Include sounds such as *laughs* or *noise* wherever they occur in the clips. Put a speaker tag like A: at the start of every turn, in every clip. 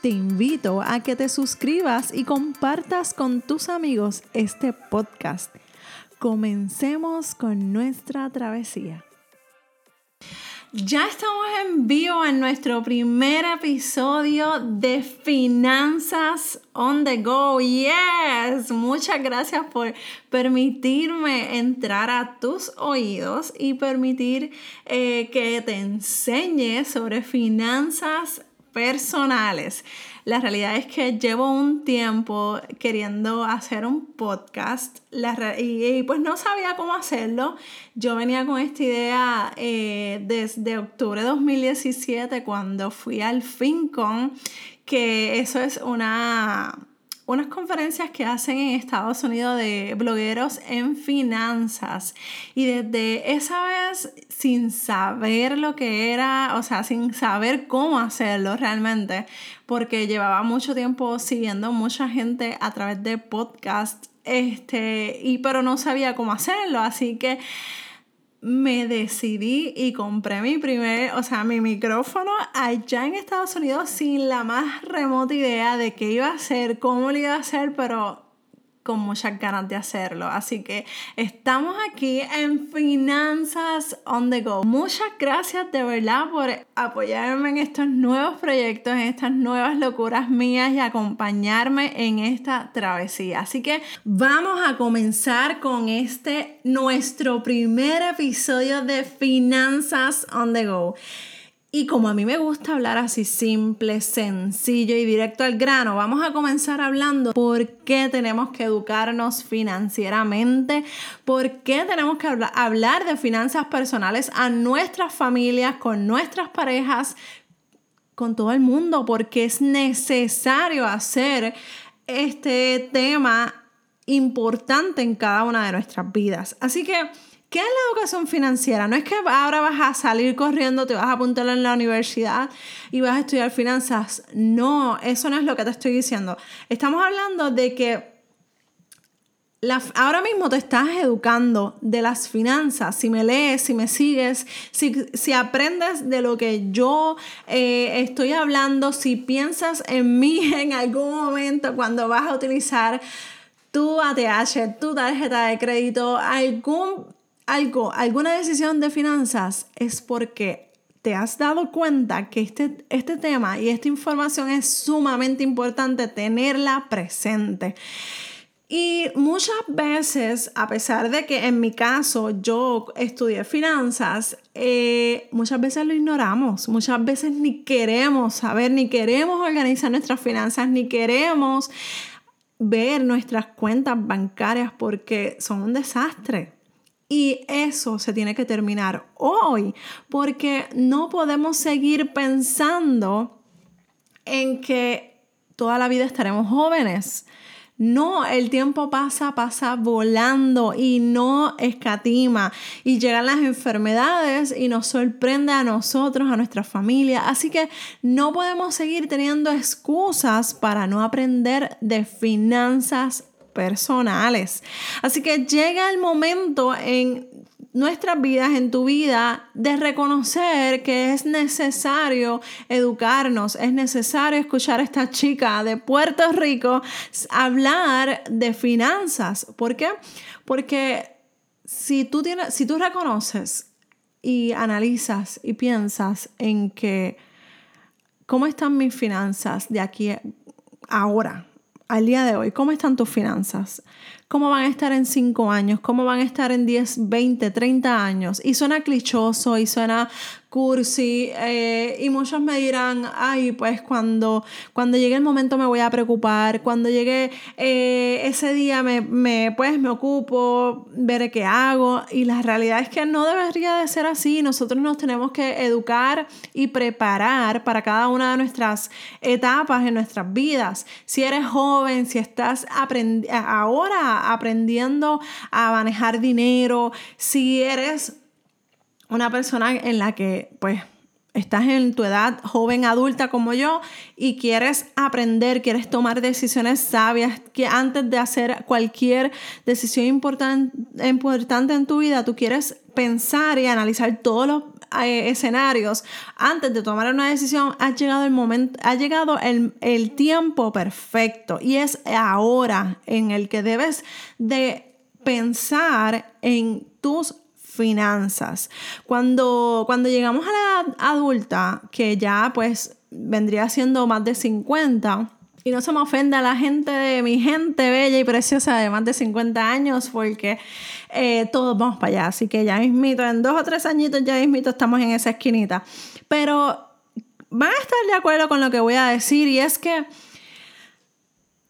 A: te invito a que te suscribas y compartas con tus amigos este podcast. Comencemos con nuestra travesía. Ya estamos en vivo en nuestro primer episodio de Finanzas on the Go. Yes, muchas gracias por permitirme entrar a tus oídos y permitir eh, que te enseñe sobre finanzas personales. La realidad es que llevo un tiempo queriendo hacer un podcast y, pues no sabía cómo hacerlo. Yo venía con esta idea eh, desde octubre de 2017 cuando fui al FinCon, que eso es una unas conferencias que hacen en Estados Unidos de blogueros en finanzas. Y desde esa vez, sin saber lo que era, o sea, sin saber cómo hacerlo realmente, porque llevaba mucho tiempo siguiendo mucha gente a través de podcast, este, y pero no sabía cómo hacerlo, así que me decidí y compré mi primer, o sea, mi micrófono allá en Estados Unidos sin la más remota idea de qué iba a hacer, cómo lo iba a hacer, pero con muchas ganas de hacerlo. Así que estamos aquí en Finanzas on the Go. Muchas gracias de verdad por apoyarme en estos nuevos proyectos, en estas nuevas locuras mías y acompañarme en esta travesía. Así que vamos a comenzar con este nuestro primer episodio de Finanzas on the Go. Y como a mí me gusta hablar así simple, sencillo y directo al grano, vamos a comenzar hablando por qué tenemos que educarnos financieramente, por qué tenemos que hablar de finanzas personales a nuestras familias, con nuestras parejas, con todo el mundo, porque es necesario hacer este tema importante en cada una de nuestras vidas. Así que... ¿Qué es la educación financiera? No es que ahora vas a salir corriendo, te vas a apuntar en la universidad y vas a estudiar finanzas. No, eso no es lo que te estoy diciendo. Estamos hablando de que ahora mismo te estás educando de las finanzas. Si me lees, si me sigues, si, aprendes de lo que yo eh, estoy hablando, si piensas en mí *laughs* en algún momento cuando vas a utilizar tu ATH, tu tarjeta de crédito, algún algo, alguna decisión de finanzas, es porque te has dado cuenta que este, este tema y esta información es sumamente importante tenerla presente. Y muchas veces, a pesar de que en mi caso yo estudié finanzas, eh, muchas veces lo ignoramos, muchas veces ni queremos saber, ni queremos organizar nuestras finanzas, ni queremos ver nuestras cuentas bancarias porque son un desastre. Y eso se tiene que terminar hoy, porque no podemos seguir pensando en que toda la vida estaremos jóvenes. No, el tiempo pasa, pasa volando y no escatima. Y llegan las enfermedades y nos sorprende a nosotros, a nuestra familia. Así que no podemos seguir teniendo excusas para no aprender de finanzas personales. Así que llega el momento en nuestras vidas, en tu vida, de reconocer que es necesario educarnos, es necesario escuchar a esta chica de Puerto Rico hablar de finanzas. ¿Por qué? Porque si tú, tienes, si tú reconoces y analizas y piensas en que cómo están mis finanzas de aquí ahora, al día de hoy, ¿cómo están tus finanzas? ¿Cómo van a estar en 5 años? ¿Cómo van a estar en 10, 20, 30 años? Y suena clichoso y suena cursi eh, y muchos me dirán, ay, pues cuando, cuando llegue el momento me voy a preocupar, cuando llegue eh, ese día me, me, pues me ocupo, veré qué hago y la realidad es que no debería de ser así, nosotros nos tenemos que educar y preparar para cada una de nuestras etapas en nuestras vidas. Si eres joven, si estás ahora aprendiendo a manejar dinero, si eres una persona en la que pues estás en tu edad joven adulta como yo y quieres aprender, quieres tomar decisiones sabias, que antes de hacer cualquier decisión importante en tu vida, tú quieres pensar y analizar todos los escenarios antes de tomar una decisión, ha llegado el momento, ha llegado el, el tiempo perfecto y es ahora en el que debes de pensar en tus finanzas. Cuando, cuando llegamos a la edad adulta, que ya pues vendría siendo más de 50, y no se me ofenda la gente de mi gente bella y preciosa de más de 50 años, porque eh, todos vamos para allá. Así que ya mismito, en dos o tres añitos ya mismito estamos en esa esquinita. Pero van a estar de acuerdo con lo que voy a decir y es que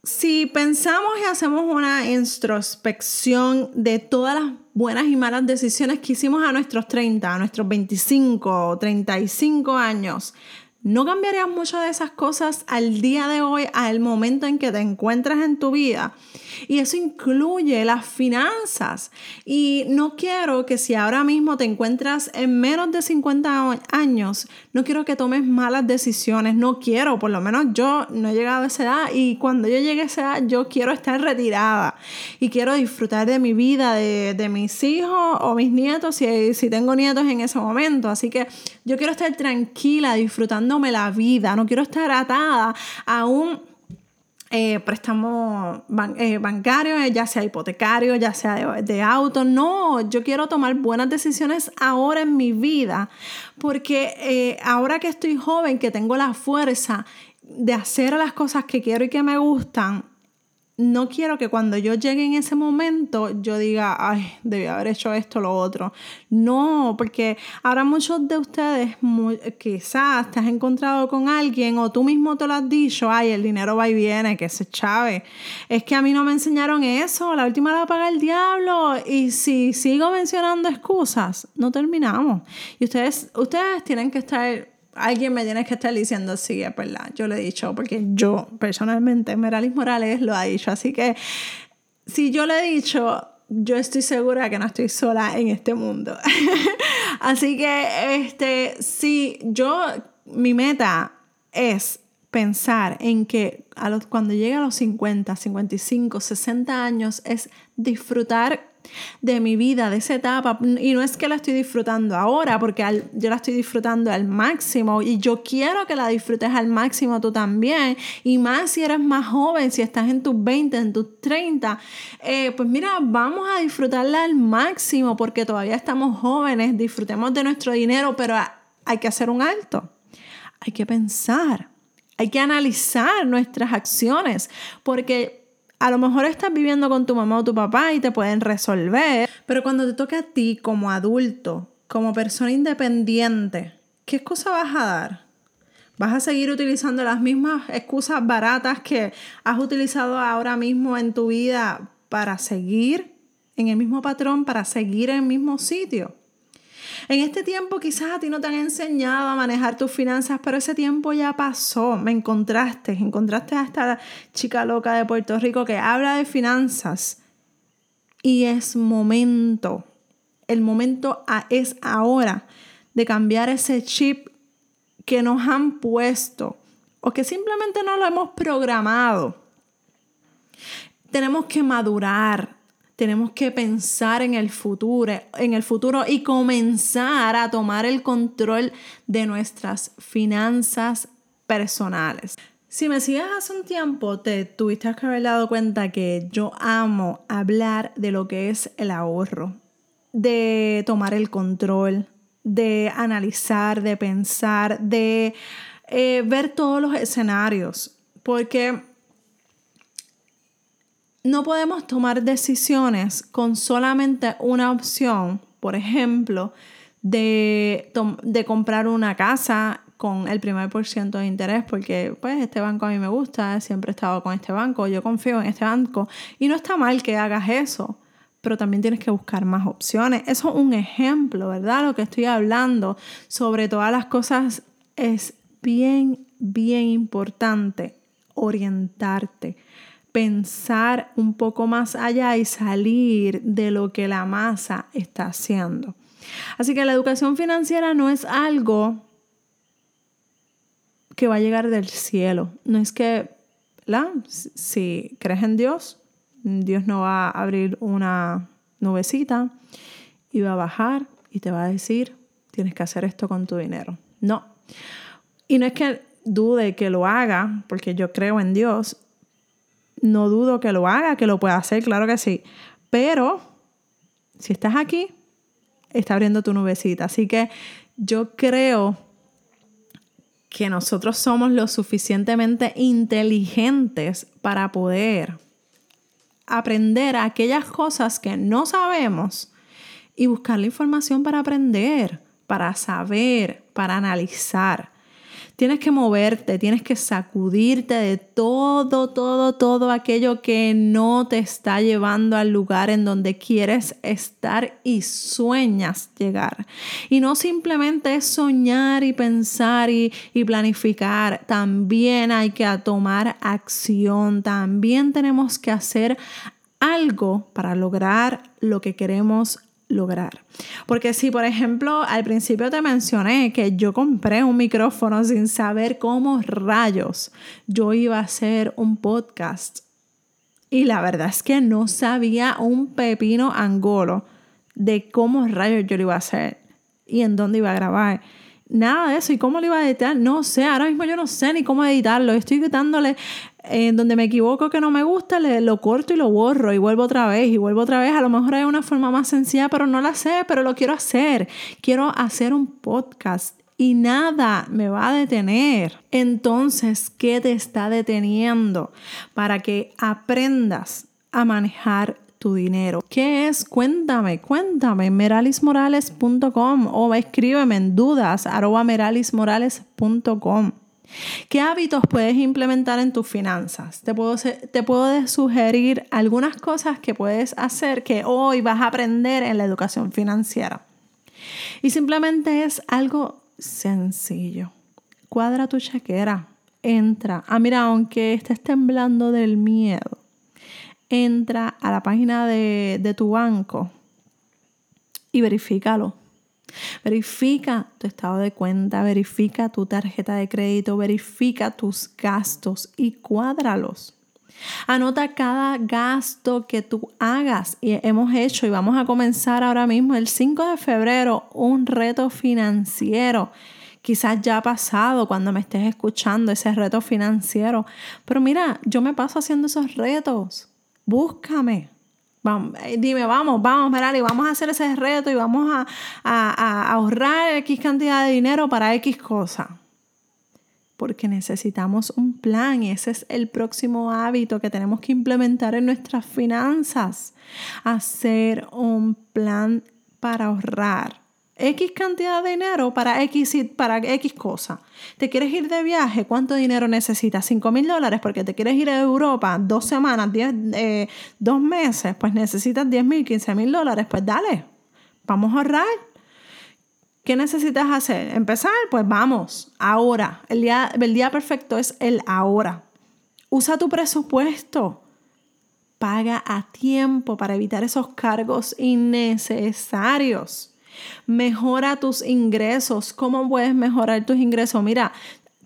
A: si pensamos y hacemos una introspección de todas las buenas y malas decisiones que hicimos a nuestros 30, a nuestros 25 o 35 años, no cambiarías muchas de esas cosas al día de hoy, al momento en que te encuentras en tu vida. Y eso incluye las finanzas. Y no quiero que si ahora mismo te encuentras en menos de 50 años, no quiero que tomes malas decisiones. No quiero, por lo menos yo no he llegado a esa edad. Y cuando yo llegue a esa edad, yo quiero estar retirada. Y quiero disfrutar de mi vida, de, mis hijos o mis nietos, si, tengo nietos en ese momento. Así que yo quiero estar tranquila, disfrutándome la vida. No quiero estar atada a un eh, préstamo eh, bancario, eh, ya sea hipotecario, ya sea de, auto. No, yo quiero tomar buenas decisiones ahora en mi vida, porque ahora que estoy joven, que tengo la fuerza de hacer las cosas que quiero y que me gustan, no quiero que cuando yo llegue en ese momento yo diga, ay, debí haber hecho esto lo otro. No, porque ahora muchos de ustedes quizás te has encontrado con alguien o tú mismo te lo has dicho, ay, el dinero va y viene, que se chave. Es que a mí no me enseñaron eso, la última la paga el diablo. Y si sigo mencionando excusas, no terminamos. Y ustedes, ustedes tienen que estar alguien me tiene que estar diciendo, sí, es verdad, yo lo he dicho, porque yo personalmente, Meralis Morales lo ha dicho, así que si yo lo he dicho, yo estoy segura que no estoy sola en este mundo. *laughs* así que, este, si yo, mi meta es pensar en que a los, cuando llegue a los 50, 55, 60 años es disfrutar de mi vida, de esa etapa. Y no es que la estoy disfrutando ahora, porque yo la estoy disfrutando al máximo y yo quiero que la disfrutes al máximo tú también. Y más si eres más joven, si estás en tus 20, en tus 30, eh, pues mira, vamos a disfrutarla al máximo porque todavía estamos jóvenes, disfrutemos de nuestro dinero, pero hay que hacer un alto. Hay que pensar. Hay que analizar nuestras acciones porque a lo mejor estás viviendo con tu mamá o tu papá y te pueden resolver, pero cuando te toque a ti como adulto, como persona independiente, ¿qué excusa vas a dar? ¿Vas a seguir utilizando las mismas excusas baratas que has utilizado ahora mismo en tu vida para seguir en el mismo patrón, para seguir en el mismo sitio? En este tiempo quizás a ti no te han enseñado a manejar tus finanzas, pero ese tiempo ya pasó. Me encontraste, encontraste a esta chica loca de Puerto Rico que habla de finanzas. Y es momento, el momento es ahora de cambiar ese chip que nos han puesto o que simplemente no lo hemos programado. Tenemos que madurar, tenemos que pensar en el futuro, en el futuro y comenzar a tomar el control de nuestras finanzas personales. Si me sigues hace un tiempo, te tuviste que haber dado cuenta que yo amo hablar de lo que es el ahorro, de tomar el control, de analizar, de pensar, de eh, ver todos los escenarios, porque no podemos tomar decisiones con solamente una opción. Por ejemplo, de, de comprar una casa con el primer por ciento de interés porque pues este banco a mí me gusta, siempre he estado con este banco, yo confío en este banco y no está mal que hagas eso, pero también tienes que buscar más opciones. Eso es un ejemplo, ¿verdad? Lo que estoy hablando sobre todas las cosas es bien, bien importante orientarte, pensar un poco más allá y salir de lo que la masa está haciendo. Así que la educación financiera no es algo que va a llegar del cielo. No es que, ¿la? si crees en Dios, Dios no va a abrir una nubecita y va a bajar y te va a decir, tienes que hacer esto con tu dinero. No. Y no es que dude que lo haga, porque yo creo en Dios. No dudo que lo haga, que lo pueda hacer, claro que sí. Pero si estás aquí, está abriendo tu nubecita. Así que yo creo que nosotros somos lo suficientemente inteligentes para poder aprender aquellas cosas que no sabemos y buscar la información para aprender, para saber, para analizar. Tienes que moverte, tienes que sacudirte de todo, todo, todo aquello que no te está llevando al lugar en donde quieres estar y sueñas llegar. Y no simplemente soñar y pensar y, y planificar, también hay que tomar acción, también tenemos que hacer algo para lograr lo que queremos lograr. Porque si, por ejemplo, al principio te mencioné que yo compré un micrófono sin saber cómo rayos yo iba a hacer un podcast. Y la verdad es que no sabía un pepino angolo de cómo rayos yo lo iba a hacer y en dónde iba a grabar nada de eso. ¿Y cómo lo iba a editar? No sé, ahora mismo yo no sé ni cómo editarlo. Estoy quitándole en donde me equivoco que no me gusta, le, lo corto y lo borro y vuelvo otra vez y vuelvo otra vez. A lo mejor hay una forma más sencilla, pero no la sé, pero lo quiero hacer. Quiero hacer un podcast y nada me va a detener. Entonces, ¿qué te está deteniendo? Para que aprendas a manejar tu dinero. ¿Qué es? Cuéntame, cuéntame, meralismorales.com o escríbeme en dudas meralismorales.com. ¿Qué hábitos puedes implementar en tus finanzas? Te puedo, te puedo sugerir algunas cosas que puedes hacer que hoy vas a aprender en la educación financiera. Y simplemente es algo sencillo. Cuadra tu chequera, entra. Ah, mira, aunque estés temblando del miedo, entra a la página de, tu banco y verifícalo. Verifica tu estado de cuenta, verifica tu tarjeta de crédito, verifica tus gastos y cuádralos. Anota cada gasto que tú hagas y hemos hecho y vamos a comenzar ahora mismo el 5 de febrero un reto financiero. Quizás ya ha pasado cuando me estés escuchando ese reto financiero, pero mira, yo me paso haciendo esos retos búscame. Vamos, eh, dime, vamos, vamos, Merali, vamos a hacer ese reto y vamos a, a, ahorrar X cantidad de dinero para X cosa. Porque necesitamos un plan y ese es el próximo hábito que tenemos que implementar en nuestras finanzas. Hacer un plan para ahorrar. X cantidad de dinero para X, para X cosa. ¿Te quieres ir de viaje? ¿Cuánto dinero necesitas? ¿5 mil dólares? Porque te quieres ir a Europa dos semanas, diez, eh, dos meses, pues necesitas 10 mil, 15 mil dólares. Pues dale, vamos a ahorrar. ¿Qué necesitas hacer? ¿Empezar? Pues vamos, ahora. El día, el día perfecto es el ahora. Usa tu presupuesto. Paga a tiempo para evitar esos cargos innecesarios. Mejora tus ingresos. ¿Cómo puedes mejorar tus ingresos? Mira,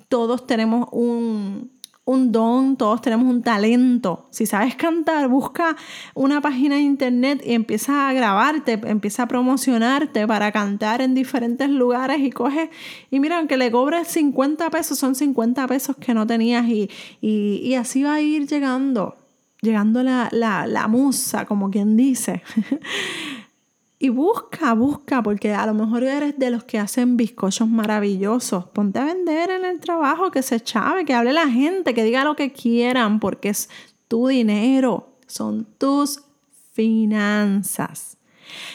A: todos tenemos un, un don, todos tenemos un talento. Si sabes cantar, busca una página de internet y empieza a grabarte, empieza a promocionarte para cantar en diferentes lugares y coge, y mira, aunque le cobres 50 pesos, son 50 pesos que no tenías y, y, así va a ir llegando, llegando la, la, la musa, como quien dice. *laughs* Y busca, busca, porque a lo mejor eres de los que hacen bizcochos maravillosos. Ponte a vender en el trabajo, que se chave, que hable la gente, que diga lo que quieran, porque es tu dinero, son tus finanzas.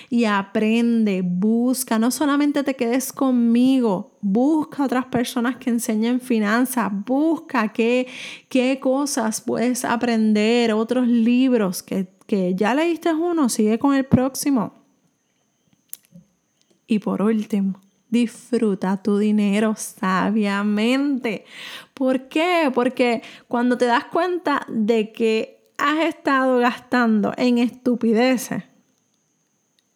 A: y aprende, busca, no solamente te quedes conmigo, busca otras personas que enseñen finanzas, busca qué, qué cosas puedes aprender, otros libros que, que ya leíste uno, sigue con el próximo. Y por último, disfruta tu dinero sabiamente. ¿Por qué? Porque cuando te das cuenta de que has estado gastando en estupideces,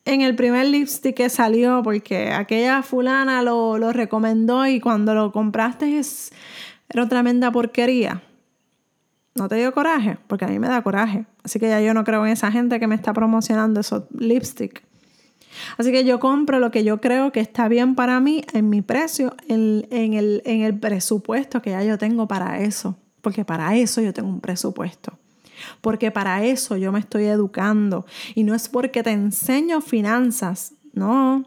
A: en el primer lipstick que salió, porque aquella fulana lo, lo recomendó y cuando lo compraste es, era tremenda porquería. ¿No te dio coraje? Porque a mí me da coraje. Así que ya yo no creo en esa gente que me está promocionando esos lipstick. Así que yo compro lo que yo creo que está bien para mí en mi precio, en, el, en el presupuesto que ya yo tengo para eso. Porque para eso yo tengo un presupuesto. Porque para eso yo me estoy educando. Y no es porque te enseño finanzas, no.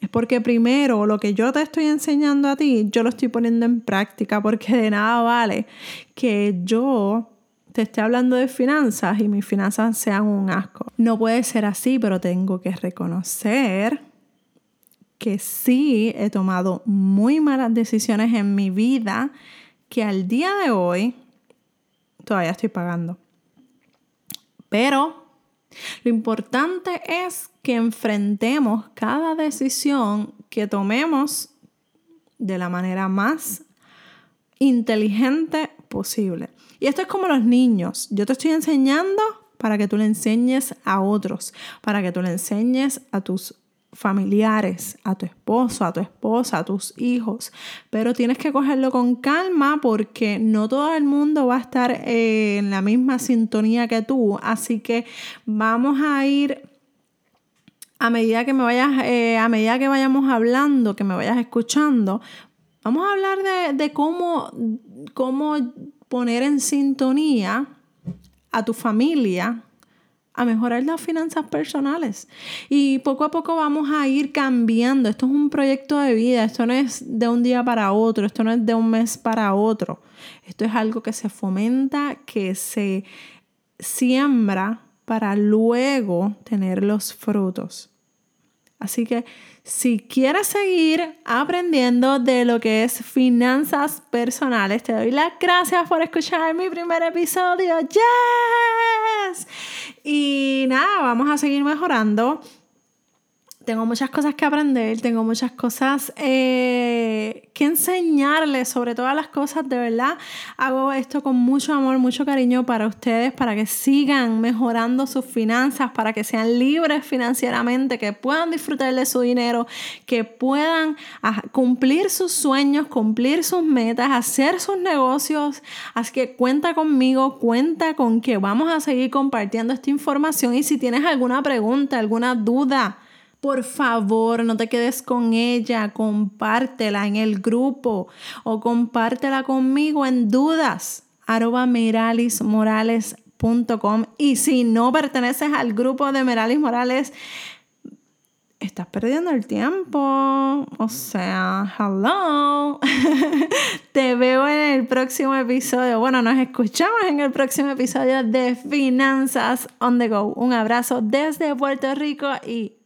A: Es porque primero lo que yo te estoy enseñando a ti, yo lo estoy poniendo en práctica. Porque de nada vale que yo te esté hablando de finanzas y mis finanzas sean un asco. No puede ser así, pero tengo que reconocer que sí he tomado muy malas decisiones en mi vida que al día de hoy todavía estoy pagando. Pero lo importante es que enfrentemos cada decisión que tomemos de la manera más inteligente posible. Y esto es como los niños. Yo te estoy enseñando para que tú le enseñes a otros, para que tú le enseñes a tus familiares, a tu esposo, a tu esposa, a tus hijos. Pero tienes que cogerlo con calma porque no todo el mundo va a estar eh, en la misma sintonía que tú. Así que vamos a ir a medida que me vayas, eh, a medida que vayamos hablando, que me vayas escuchando, vamos a hablar de, cómo, cómo poner en sintonía a tu familia a mejorar las finanzas personales. Y poco a poco vamos a ir cambiando. Esto es un proyecto de vida, esto no es de un día para otro, esto no es de un mes para otro. Esto es algo que se fomenta, que se siembra para luego tener los frutos. Así que si quieres seguir aprendiendo de lo que es finanzas personales, te doy las gracias por escuchar mi primer episodio. ¡Yes! Y nada, vamos a seguir mejorando tengo muchas cosas que aprender, tengo muchas cosas eh, que enseñarles sobre todas las cosas, de verdad. Hago esto con mucho amor, mucho cariño para ustedes, para que sigan mejorando sus finanzas, para que sean libres financieramente, que puedan disfrutar de su dinero, que puedan ah, cumplir sus sueños, cumplir sus metas, hacer sus negocios. Así que cuenta conmigo, cuenta con que vamos a seguir compartiendo esta información y si tienes alguna pregunta, alguna duda, por favor, no te quedes con ella, compártela en el grupo o compártela conmigo en dudas arroba meralismorales.com y si no perteneces al grupo de Meralis Morales, estás perdiendo el tiempo. O sea, hello. *laughs* Te veo en el próximo episodio. Bueno, nos escuchamos en el próximo episodio de Finanzas on the Go. Un abrazo desde Puerto Rico y